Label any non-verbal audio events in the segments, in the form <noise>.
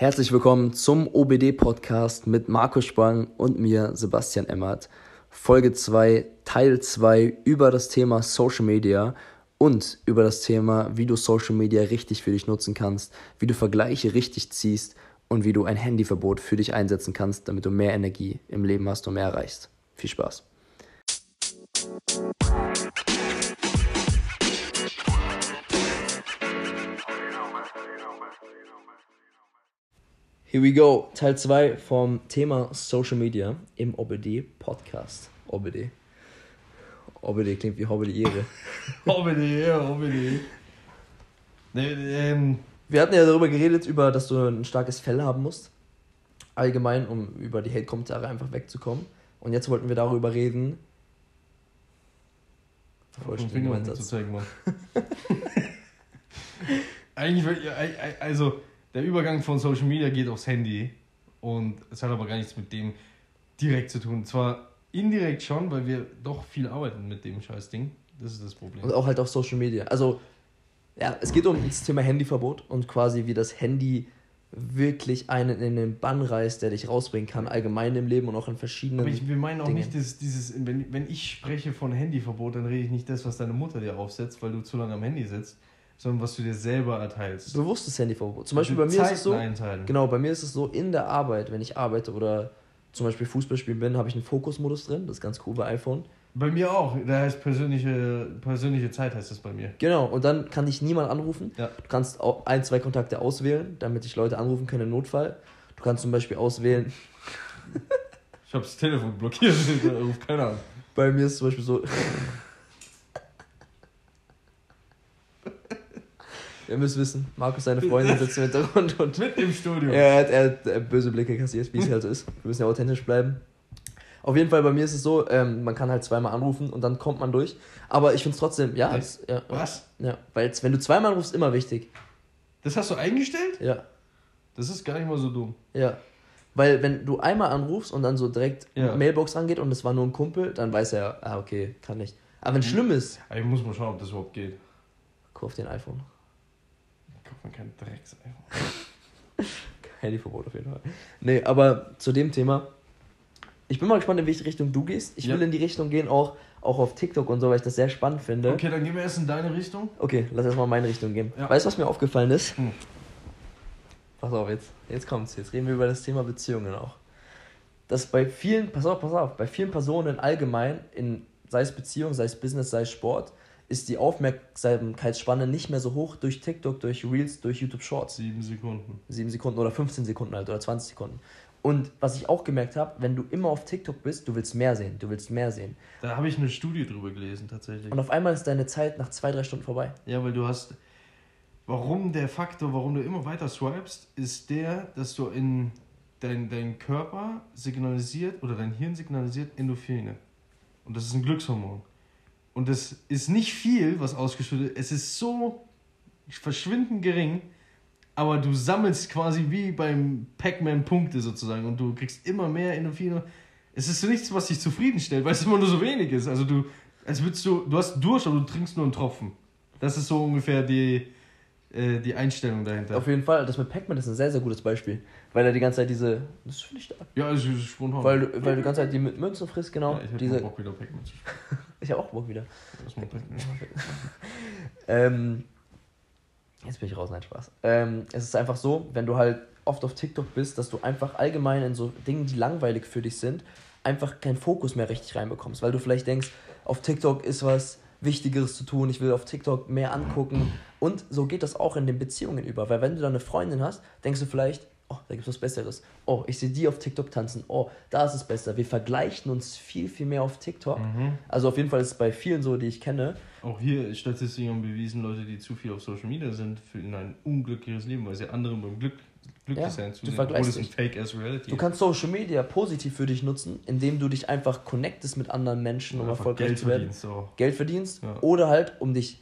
Herzlich willkommen zum OBD-Podcast mit Markus Spang und mir, Sebastian Emmert. Folge 2, Teil 2 über das Thema Social Media und über das Thema, wie du Social Media richtig für dich nutzen kannst, wie du Vergleiche richtig ziehst und wie du ein Handyverbot für dich einsetzen kannst, damit du mehr Energie im Leben hast und mehr erreichst. Viel Spaß. Here we go, Teil 2 vom Thema Social Media im OBD Podcast. OBD. OBD klingt wie Hobbedy Ehre. <laughs> Hobbedy, ja. Nee, ähm, Wir hatten ja darüber geredet, über, dass du ein starkes Fell haben musst. Allgemein, um über die Hate-Kommentare einfach wegzukommen. Und jetzt wollten wir darüber reden. Den Finger zu zeigen, Mann. <laughs> Eigentlich, also der Übergang von Social Media geht aufs Handy und es hat aber gar nichts mit dem direkt zu tun. Zwar indirekt schon, weil wir doch viel arbeiten mit dem Scheißding. Das ist das Problem. Und auch halt auf Social Media. Also, ja, es geht um das Thema Handyverbot und quasi wie das Handy wirklich einen in den Bann reißt, der dich rausbringen kann, allgemein im Leben und auch in verschiedenen. Aber ich, wir meinen auch Dinge. nicht dieses, dieses wenn, wenn ich spreche von Handyverbot, dann rede ich nicht das, was deine Mutter dir aufsetzt, weil du zu lange am Handy sitzt, sondern was du dir selber erteilst. bewusstes Handyverbot. Zum Beispiel bei Also mir ist es so. Zeiten einteilen. Genau, bei mir ist es so, in der Arbeit, wenn ich arbeite oder zum Beispiel Fußball spielen bin, habe ich einen Fokusmodus drin. Das ist ganz cool bei iPhone. Bei mir auch. Da heißt persönliche, persönliche Zeit heißt das bei mir. Genau, und dann kann dich niemand anrufen. Ja. Du kannst auch ein, zwei Kontakte auswählen, damit dich Leute anrufen können im Notfall. Du kannst zum Beispiel auswählen, <laughs> Ich habe das Telefon blockiert, da ruft keiner an. bei mir ist es zum Beispiel so. <laughs> Ihr müsst wissen, Markus, seine Freundin sitzt im Hintergrund und Mit im Studio. er hat, er hat äh, böse Blicke kassiert, wie es halt so ist. Wir müssen ja authentisch bleiben. Auf jeden Fall, bei mir ist es so, ähm, man kann halt zweimal anrufen und dann kommt man durch. Aber ich finde es trotzdem, ja, es, ja, Was? ja weil wenn du zweimal anrufst, immer wichtig. Das hast du eingestellt? Ja, Das ist gar nicht mal so dumm. ja. Weil wenn du einmal anrufst und dann so direkt Ja. Mailbox angeht und es war nur ein Kumpel, dann weiß er, ah, okay, kann nicht. Aber wenn es schlimm ist, ich muss mal schauen, ob das überhaupt geht. kauf den iPhone. Kauft man kein Drecks. <laughs> Handyverbot auf jeden Fall. Nee, aber zu dem Thema. Ich bin mal gespannt, in welche Richtung du gehst. Ich Ja. will in die Richtung gehen, auch, auch auf TikTok und so, weil ich das sehr spannend finde. Okay, dann gehen wir erst in deine Richtung. Okay, lass erstmal in meine Richtung gehen. Ja. Weißt du, was mir aufgefallen ist? Hm. Pass auf, jetzt, jetzt kommt's. Jetzt reden wir über das Thema Beziehungen auch. Dass bei vielen, pass auf, pass auf, bei vielen Personen allgemein, in, sei es Beziehung, sei es Business, sei es Sport, ist die Aufmerksamkeitsspanne nicht mehr so hoch durch TikTok, durch Reels, durch YouTube Shorts. Sieben Sekunden. 7 Sekunden oder 15 Sekunden halt oder 20 Sekunden. Und was ich auch gemerkt habe, wenn du immer auf TikTok bist, du willst mehr sehen, du willst mehr sehen. Da habe ich eine Studie drüber gelesen, tatsächlich. Und auf einmal ist deine Zeit nach zwei, drei Stunden vorbei. Ja, weil du hast. Warum der Faktor, warum du immer weiter swipest, ist der, dass du in dein, dein Körper signalisiert oder dein Hirn signalisiert Endorphine. Und das ist ein Glückshormon. Und das ist nicht viel, was ausgeschüttet wird. Es ist so verschwindend gering, aber du sammelst quasi wie beim Pac-Man Punkte sozusagen und du kriegst immer mehr Endorphine. Es ist so nichts, was dich zufriedenstellt, weil es immer nur so wenig ist. Also du, als würdest du, du hast Durst, aber du trinkst nur einen Tropfen. Das ist so ungefähr die, äh, die Einstellung dahinter. Auf jeden Fall, das mit Pac-Man ist ein sehr, sehr gutes Beispiel. Weil er die ganze Zeit diese. Das finde ich stark. ja, also spontan. Weil, du- weil du die ganze Zeit die mit Münzen frisst, genau. ja, ich hätte diese, Bock wieder Pac-Man zu spielen. Ich habe auch Bock wieder. Pac-Man. <laughs> Ähm, jetzt bin ich raus, nein, Spaß. Ähm, es ist einfach so, wenn du halt oft auf TikTok bist, dass du einfach allgemein in so Dingen, die langweilig für dich sind, einfach keinen Fokus mehr richtig reinbekommst. Weil du vielleicht denkst, auf TikTok ist was Wichtigeres zu tun, ich will auf TikTok mehr angucken. Und so geht das auch in den Beziehungen über. Weil wenn du da eine Freundin hast, denkst du vielleicht, oh, da gibt es was Besseres. Oh, ich sehe die auf TikTok tanzen. Oh, da ist es besser. Wir vergleichen uns viel, viel mehr auf TikTok. Mhm. Also auf jeden Fall ist es bei vielen so, die ich kenne. Auch hier Statistiken haben bewiesen, Leute, die zu viel auf Social Media sind, führen ein unglückliches Leben, weil sie anderen beim Glück, glücklich Ja, sein du zusehen, vergleichst obwohl es ein Fake-Ass-Reality Du kannst Social Media positiv für dich nutzen, indem du dich einfach connectest mit anderen Menschen, um erfolgreich Geld zu werden. verdienst. So. Geld verdienst Ja. oder halt, um dich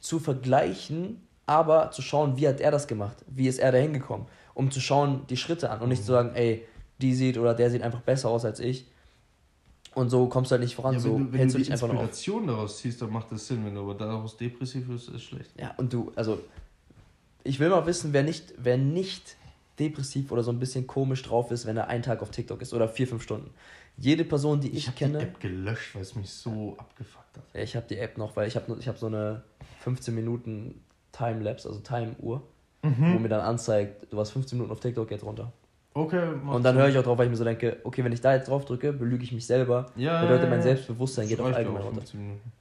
zu vergleichen, aber zu schauen, wie hat er das gemacht, wie ist er da hingekommen, um zu schauen die Schritte an und nicht Mhm. zu sagen, ey, die sieht oder der sieht einfach besser aus als ich. Und so kommst du halt nicht voran, Ja, so wenn du, wenn hältst du du dich einfach nur auf. Inspiration daraus ziehst, dann macht das Sinn. Wenn du aber daraus depressiv wirst, ist schlecht. Ja, und du, also, ich will mal wissen, wer nicht, wer nicht depressiv oder so ein bisschen komisch drauf ist, wenn er einen Tag auf TikTok ist oder vier, fünf Stunden. Jede Person, die ich, ich kenne. Die App gelöscht, weil es mich so abgefuckt hat. Ja, ich habe die App noch, weil ich habe ich hab so eine 15 Minuten Timelapse, also Time-Uhr, Mhm. wo mir dann anzeigt, du warst 15 Minuten auf TikTok, jetzt runter. Okay, Und dann höre ich auch drauf, weil ich mir so denke, okay, wenn ich da jetzt drauf drücke, belüge ich mich selber. Ja, bedeutet, ja, mein. Selbstbewusstsein geht Das auch allgemein runter. 15 Minuten.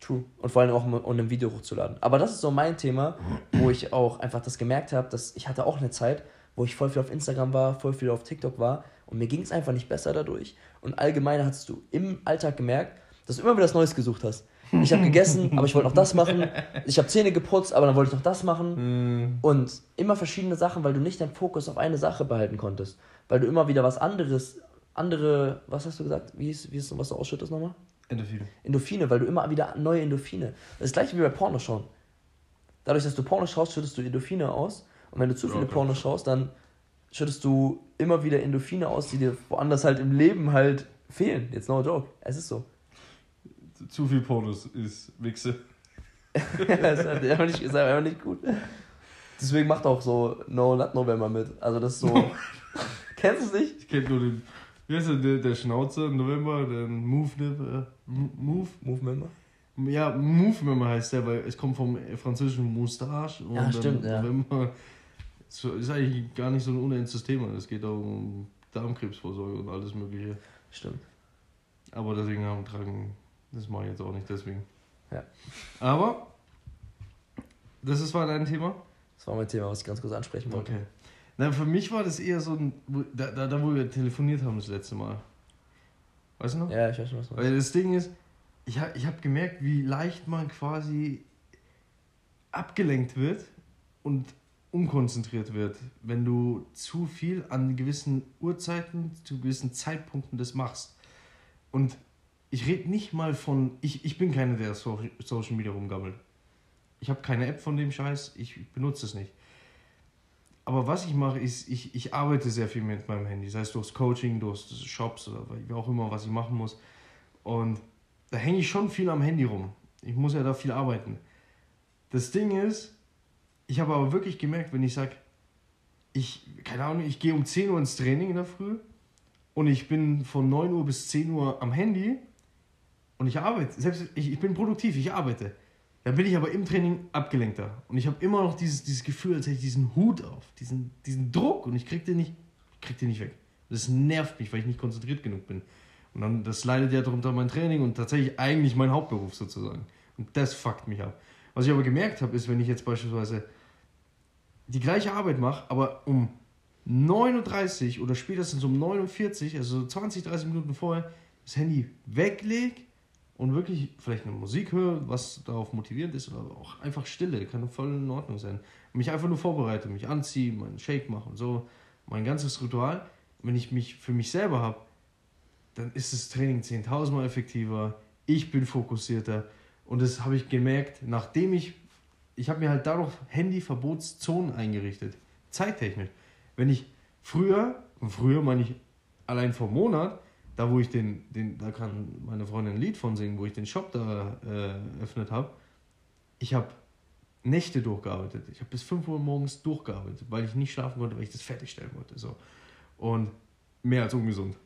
True. Und vor allem auch, um, um ein Video hochzuladen. Aber das ist so mein Thema, wo ich auch einfach das gemerkt habe, dass ich hatte auch eine Zeit, wo ich voll viel auf Instagram war, voll viel auf TikTok war und mir ging es einfach nicht besser dadurch. Und allgemein hast du im Alltag gemerkt, dass du immer wieder was Neues gesucht hast. Ich habe gegessen, aber ich wollte noch das machen. <laughs> Ich habe Zähne geputzt, aber dann wollte ich noch das machen. Mhm. Und immer verschiedene Sachen, weil du nicht deinen Fokus auf eine Sache behalten konntest. Weil du immer wieder was anderes, andere, was hast du gesagt? Wie ist, wie ist was du ausschüttest nochmal? Endorphine. Endorphine, weil du immer wieder neue Endorphine. Das ist gleiche wie bei Porno schauen. Dadurch, dass du Porno schaust, schüttest du Endorphine aus. Und wenn du zu Ja, viele okay. Porno schaust, dann schüttest du immer wieder Endorphine aus, die dir woanders halt im Leben halt fehlen. Jetzt no joke. Es ist so. Zu viel Pornos ist Wichse. <laughs> das ist halt einfach nicht, ist einfach nicht gut. Deswegen macht auch so No Nut November mit. Also das ist so. <laughs> Kennst du es nicht? Ich kenne nur den. Wie heißt der, der, Schnauzer im November? Der Move, äh, Move? Movember? Ja, Movember heißt der, weil es kommt vom französischen Moustache. Und Ja, dann stimmt, ja. November so- ist eigentlich gar nicht so ein unendliches Thema. Es geht auch um Darmkrebsvorsorge und alles Mögliche. Stimmt. Aber deswegen haben tragen, das mache ich jetzt auch nicht deswegen. Ja. Aber, das ist war dein Thema? Das war mein Thema, was ich ganz kurz ansprechen wollte. Okay. Na, für mich war das eher so ein, da, da, da wo wir telefoniert haben das letzte Mal. Weißt du noch? Ja, ich weiß schon, was du meinst. Weil das Ding ist, ich, ha- ich habe gemerkt, wie leicht man quasi abgelenkt wird und unkonzentriert wird, wenn du zu viel an gewissen Uhrzeiten, zu gewissen Zeitpunkten das machst. Und ich rede nicht mal von, ich, ich bin keiner, der so, Social Media rumgammelt. Ich habe keine App von dem Scheiß, ich benutze es nicht. Aber was ich mache, ist, ich, ich arbeite sehr viel mit meinem Handy, sei es durchs Coaching, durch Shops oder wie auch immer, was ich machen muss. Und da hänge ich schon viel am Handy rum. Ich muss ja da viel arbeiten. Das Ding ist, ich habe aber wirklich gemerkt, wenn ich sage, ich, keine Ahnung, ich gehe um 10 Uhr ins Training in der Früh und ich bin von 9 Uhr bis 10 Uhr am Handy und ich arbeite, selbst ich, ich bin produktiv, ich arbeite. Dann bin ich aber im Training abgelenkter. Und ich habe immer noch dieses, dieses Gefühl, als hätte ich diesen Hut auf, diesen, diesen Druck und ich krieg den nicht, krieg den nicht weg. Das nervt mich, weil ich nicht konzentriert genug bin. Und dann, das leidet ja darunter mein Training und tatsächlich eigentlich mein Hauptberuf sozusagen. Und das fuckt mich ab. Was ich aber gemerkt habe, ist, wenn ich jetzt beispielsweise die gleiche Arbeit mache, aber um 9.30 Uhr oder spätestens um 49 Uhr, also so 20, 30 Minuten vorher, das Handy weglege und wirklich vielleicht eine Musik höre, was darauf motivierend ist oder auch einfach Stille, kann voll in Ordnung sein. Mich einfach nur vorbereite, mich anziehe, meinen Shake mache und so, mein ganzes Ritual. Wenn ich mich für mich selber habe, dann ist das Training 10.000 Mal effektiver, ich bin fokussierter und das habe ich gemerkt, nachdem ich, ich habe mir halt dadurch Handyverbotszonen eingerichtet, zeittechnisch. Wenn ich früher, und früher meine ich allein vor Monat, da wo ich den, den da kann meine Freundin ein Lied von singen, wo ich den Shop da äh, eröffnet habe, ich habe Nächte durchgearbeitet. Ich habe bis 5 Uhr morgens durchgearbeitet, weil ich nicht schlafen konnte, weil ich das fertigstellen wollte. So. Und mehr als ungesund.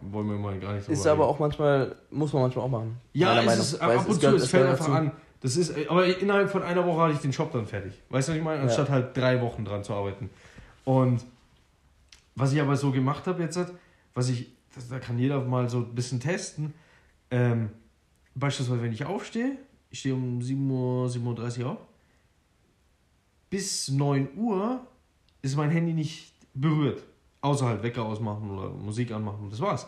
Wollen wir mal gar nicht Ist aber reden. auch manchmal, muss man manchmal auch machen. Ja, es ist. Weil ab und zu, es fällt einfach dazu. an. Das ist, aber innerhalb von einer Woche hatte ich den Shop dann fertig. Weißt du, was ich meine? Anstatt halt drei Wochen dran zu arbeiten. Und was ich aber so gemacht habe jetzt, was ich, das, da kann jeder mal so ein bisschen testen. Ähm, beispielsweise, wenn ich aufstehe, ich stehe um 7 Uhr, 7.30 Uhr auf, bis 9 Uhr ist mein Handy nicht berührt. Außer halt Wecker ausmachen oder Musik anmachen. Das war's.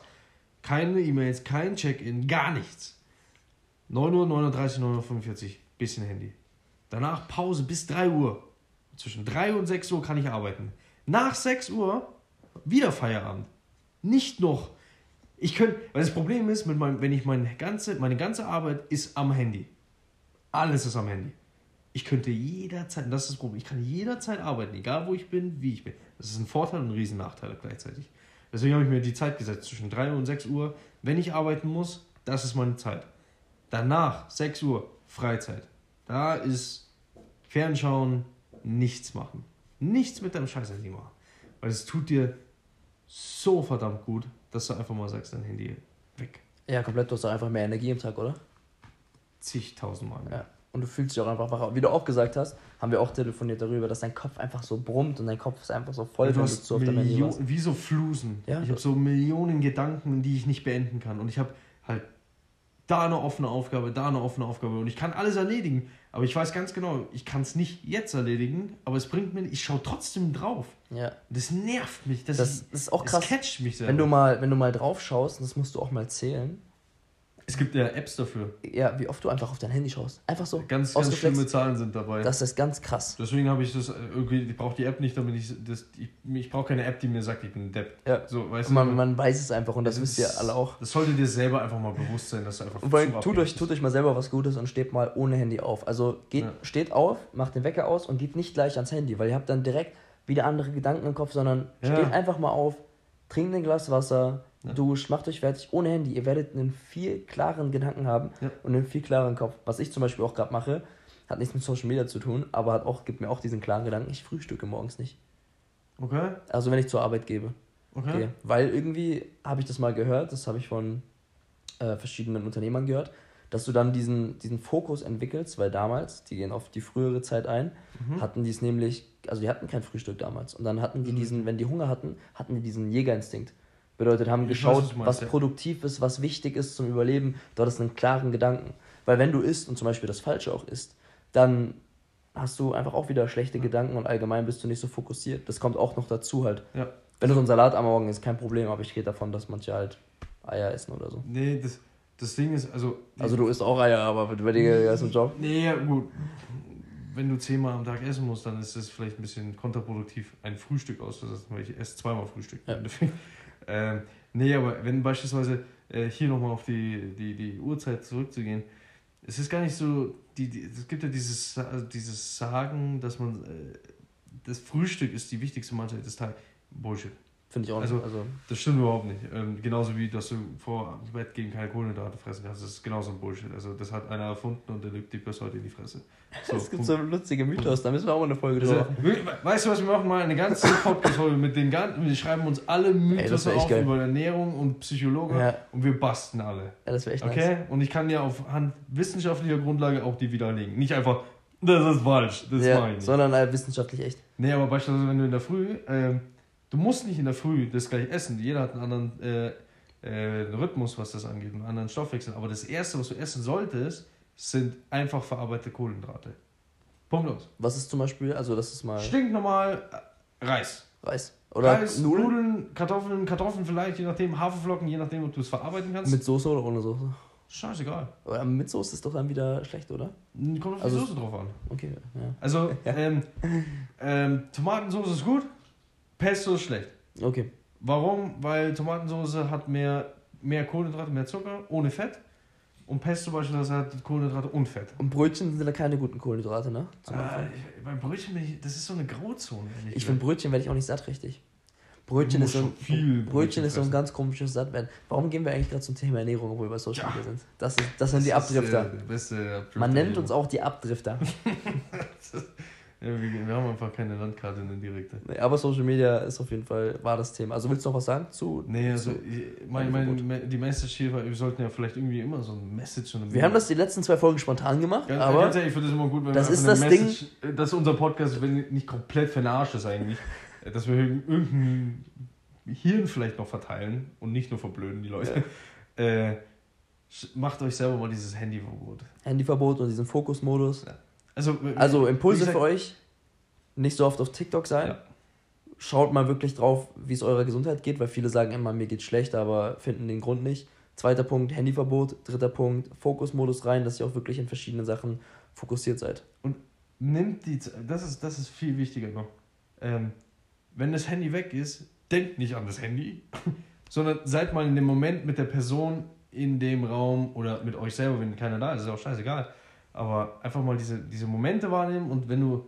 Keine E-Mails, kein Check-in, gar nichts. 9 Uhr, 9.30 Uhr, 9.45 Uhr, bisschen Handy. Danach Pause bis 3 Uhr. Zwischen 3 und 6 Uhr kann ich arbeiten. Nach 6 Uhr wieder Feierabend. Nicht noch. Ich könnte, weil das Problem ist, mit meinem, wenn ich meine ganze, meine ganze Arbeit ist am Handy. Alles ist am Handy. Ich könnte jederzeit, das ist das Problem, ich kann jederzeit arbeiten, egal wo ich bin, wie ich bin. Das ist ein Vorteil und ein Riesennachteil gleichzeitig. Deswegen habe ich mir die Zeit gesetzt, zwischen 3 und 6 Uhr, wenn ich arbeiten muss, das ist meine Zeit. Danach, 6 Uhr, Freizeit. Da ist Fernschauen, nichts machen. Nichts mit deinem Scheiß Handy machen. Weil es tut dir so verdammt gut, dass du einfach mal sagst, dein Handy weg. Ja, komplett, du hast einfach mehr Energie im Tag, oder? Zigtausendmal mehr. Ja. Und du fühlst dich auch einfach wacher. Wie du auch gesagt hast, haben wir auch telefoniert darüber, dass dein Kopf einfach so brummt und dein Kopf ist einfach so voll, Ja, du wenn du hast zu oft am Handy Millio- warst. wie so Flusen. Ja, ich du- habe so Millionen Gedanken, die ich nicht beenden kann. Und ich habe halt da eine offene Aufgabe, da eine offene Aufgabe. Und ich kann alles erledigen. Aber ich weiß ganz genau, ich kann es nicht jetzt erledigen, aber es bringt mir, ich schaue trotzdem drauf. Ja. Das nervt mich. Das, Das, ist, das ist auch krass. catcht mich selber. Wenn du mal, wenn du mal drauf schaust, und das musst du auch mal zählen, es gibt ja Apps dafür. ja, wie oft du einfach auf dein Handy schaust. Einfach so. Ganz, ganz schlimme Zahlen sind dabei. Das ist ganz krass. Deswegen habe ich das äh, irgendwie, ich brauche die App nicht, damit ich das, ich, ich brauche keine App, die mir sagt, ich bin ein Depp. Ja. So, weißt man, du? man weiß es einfach und das Es wisst ihr alle auch. Das sollte dir selber einfach mal bewusst sein, dass du einfach zu tut euch, tut euch mal selber was Gutes und steht mal ohne Handy auf. Also geht, Ja. steht auf, macht den Wecker aus und geht nicht gleich ans Handy, weil ihr habt dann direkt wieder andere Gedanken im Kopf, sondern Ja. steht einfach mal auf, trinkt ein Glas Wasser, Ja. duscht, macht euch fertig ohne Handy. Ihr werdet einen viel klareren Gedanken haben Ja. und einen viel klareren Kopf. Was ich zum Beispiel auch gerade mache, hat nichts mit Social Media zu tun, aber hat auch, gibt mir auch diesen klaren Gedanken, ich frühstücke morgens nicht. Okay, Also wenn ich zur Arbeit gebe. okay. Okay. Weil irgendwie habe ich das mal gehört, das habe ich von äh, verschiedenen Unternehmern gehört, dass du dann diesen, diesen Fokus entwickelst, weil damals, die gehen auf die frühere Zeit ein, Mhm. hatten die es nämlich, also die hatten kein Frühstück damals. Und dann hatten die Mhm. diesen, wenn die Hunger hatten, hatten die diesen Jägerinstinkt. Bedeutet, haben Ich weiß, geschaut, was meinst, was ja. produktiv ist, was wichtig ist zum Überleben. Du hattest einen klaren Gedanken. Weil wenn du isst und zum Beispiel das Falsche auch isst, dann hast du einfach auch wieder schlechte Gedanken und allgemein bist du nicht so fokussiert. Das kommt auch noch dazu halt. Ja. Wenn du so einen Salat am Morgen isst, kein Problem, aber ich rede davon, dass manche halt Eier essen oder so. Nee, das, das Ding ist, also. Also du isst auch Eier, aber bei dir ist ein Job. Nee, ja, gut. Wenn du zehnmal am Tag essen musst, dann ist es vielleicht ein bisschen kontraproduktiv, ein Frühstück auszusetzen, weil ich esse zweimal Frühstück. Ja. Ähm, nee, aber wenn beispielsweise äh, hier nochmal auf die, die, die Uhrzeit zurückzugehen, es ist gar nicht so, die, die, es gibt ja dieses, also dieses Sagen, dass man, äh, das Frühstück ist die wichtigste Mahlzeit des Tages. Bullshit. Finde ich auch Also- nicht. Also, Das stimmt überhaupt nicht. Ähm, genauso wie, dass du vor dem Bett gegen keine Kohlenhydrate fressen kannst. Das ist genauso ein Bullshit. Also das hat einer erfunden und der lügt dir bis heute in die Fresse. So, es gibt Punkt. so lustige Mythos, da müssen wir auch mal eine Folge drüber also, machen. wir- weißt du was, wir machen mal eine ganze <laughs> Podcast-Folge mit den ganzen, wir schreiben uns alle Ey, Mythos echt auf geil. über Ernährung und Psychologe Ja. und wir basten alle. Ja, das wäre echt Okay? nice. Und ich kann dir auf Hand wissenschaftlicher Grundlage auch die widerlegen. Nicht einfach, das ist falsch, das Ja, meine ich sondern halt wissenschaftlich echt. Nee, aber beispielsweise, wenn du in der Früh, ähm, du musst nicht in der Früh das gleich essen. Jeder hat einen anderen äh, äh, Rhythmus, was das angeht, einen anderen Stoffwechsel. Aber das Erste, was du essen solltest, sind einfach verarbeitete Kohlenhydrate. Punkt aus. Was ist zum Beispiel, also das ist mal Stinknormal äh, Reis. Reis. Oder Reis, Nudeln Nudeln, Kartoffeln, Kartoffeln vielleicht, je nachdem, Haferflocken, je nachdem, ob du es verarbeiten kannst. mit Soße oder ohne Soße? Scheißegal. Aber mit Soße ist doch dann wieder schlecht, oder? Kommt auf die Also- Soße drauf an. Okay, ja. Also, <laughs> ähm, ähm, Tomatensauce ist gut, Pesto ist schlecht. Okay. Warum? Weil Tomatensauce hat mehr, mehr Kohlenhydrate, mehr Zucker, ohne Fett. Und Pesto beispielsweise hat Kohlenhydrate und Fett. Und Brötchen sind da keine guten Kohlenhydrate, ne? Zum Ah, ich, beim Brötchen, bin ich, das ist so eine Grauzone. ehrlich Ich finde. Brötchen werde ich auch nicht satt richtig. Brötchen ist so ein, viel Brötchen Brötchen ist so ein ganz komisches Sattwerden. Warum gehen wir eigentlich gerade zum Thema Ernährung, obwohl wir bei Social Ja. Media sind? Das, ist, das sind die Das Abdrifter. Man nennt uns auch die Abdrifter. <laughs> Ja, wir, wir haben einfach keine Landkarte, eine direkte. Nee, aber Social Media ist auf jeden Fall, war das Thema. Also willst du noch was sagen zu? Nee, also zu ich- mein, mein, die Message hier war, wir sollten ja vielleicht irgendwie immer so ein Message wir haben das die letzten zwei Folgen spontan gemacht, Ganz, aber ganz ehrlich, ich finde das immer gut, wenn das wir ist das Message, äh, dass unser Podcast wenn nicht komplett verarscht ist eigentlich, äh, <laughs> dass wir irgendein Hirn vielleicht noch verteilen und nicht nur verblöden die Leute. <laughs> Äh, sch- macht euch selber mal dieses Handyverbot. Handyverbot und diesen Fokusmodus. Also, äh, Also wie Impulse gesagt, für euch, nicht so oft auf TikTok sein. Ja. Schaut mal wirklich drauf, wie es eurer Gesundheit geht, weil viele sagen immer, mir geht's schlecht, aber finden den Grund nicht. Zweiter Punkt, Handyverbot. Dritter Punkt, Fokusmodus rein, dass ihr auch wirklich in verschiedenen Sachen fokussiert seid. Nimmt die, das ist, das ist viel wichtiger noch. Ähm, wenn das Handy weg ist, denkt nicht an das Handy, <laughs> sondern seid mal in dem Moment mit der Person in dem Raum oder mit euch selber, wenn keiner da ist, ist auch scheißegal. Aber einfach mal diese, diese Momente wahrnehmen und wenn du,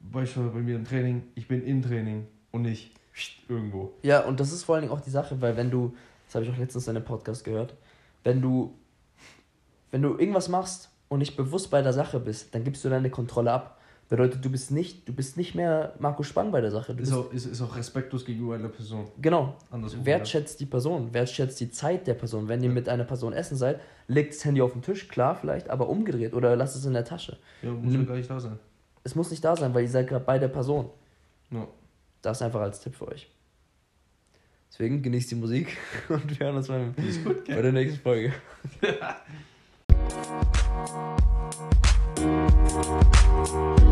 beispielsweise bei mir im Training, ich bin im Training und nicht irgendwo. Ja, und das ist vor allen Dingen auch die Sache, weil wenn du, das habe ich auch letztens in einem Podcast gehört, wenn du, wenn du irgendwas machst und nicht bewusst bei der Sache bist, dann gibst du deine Kontrolle ab. Bedeutet, du bist nicht, du bist nicht mehr Marco Spang bei der Sache. Du Ist auch, ist, ist auch respektlos gegenüber einer Person. genau. Andersrum. Wertschätzt die Person, wertschätzt die Zeit der Person. Wenn ihr mit einer Person essen seid, legt das Handy auf den Tisch, klar vielleicht, aber umgedreht oder lasst es in der Tasche. Ja, muss ja gar nicht da sein. Es muss nicht da sein, weil ihr seid gerade bei der Person. Ja. Das einfach als Tipp für euch. Deswegen genießt die Musik <laughs> und wir hören uns beim, Ist gut, bei der nächsten Folge. <laughs>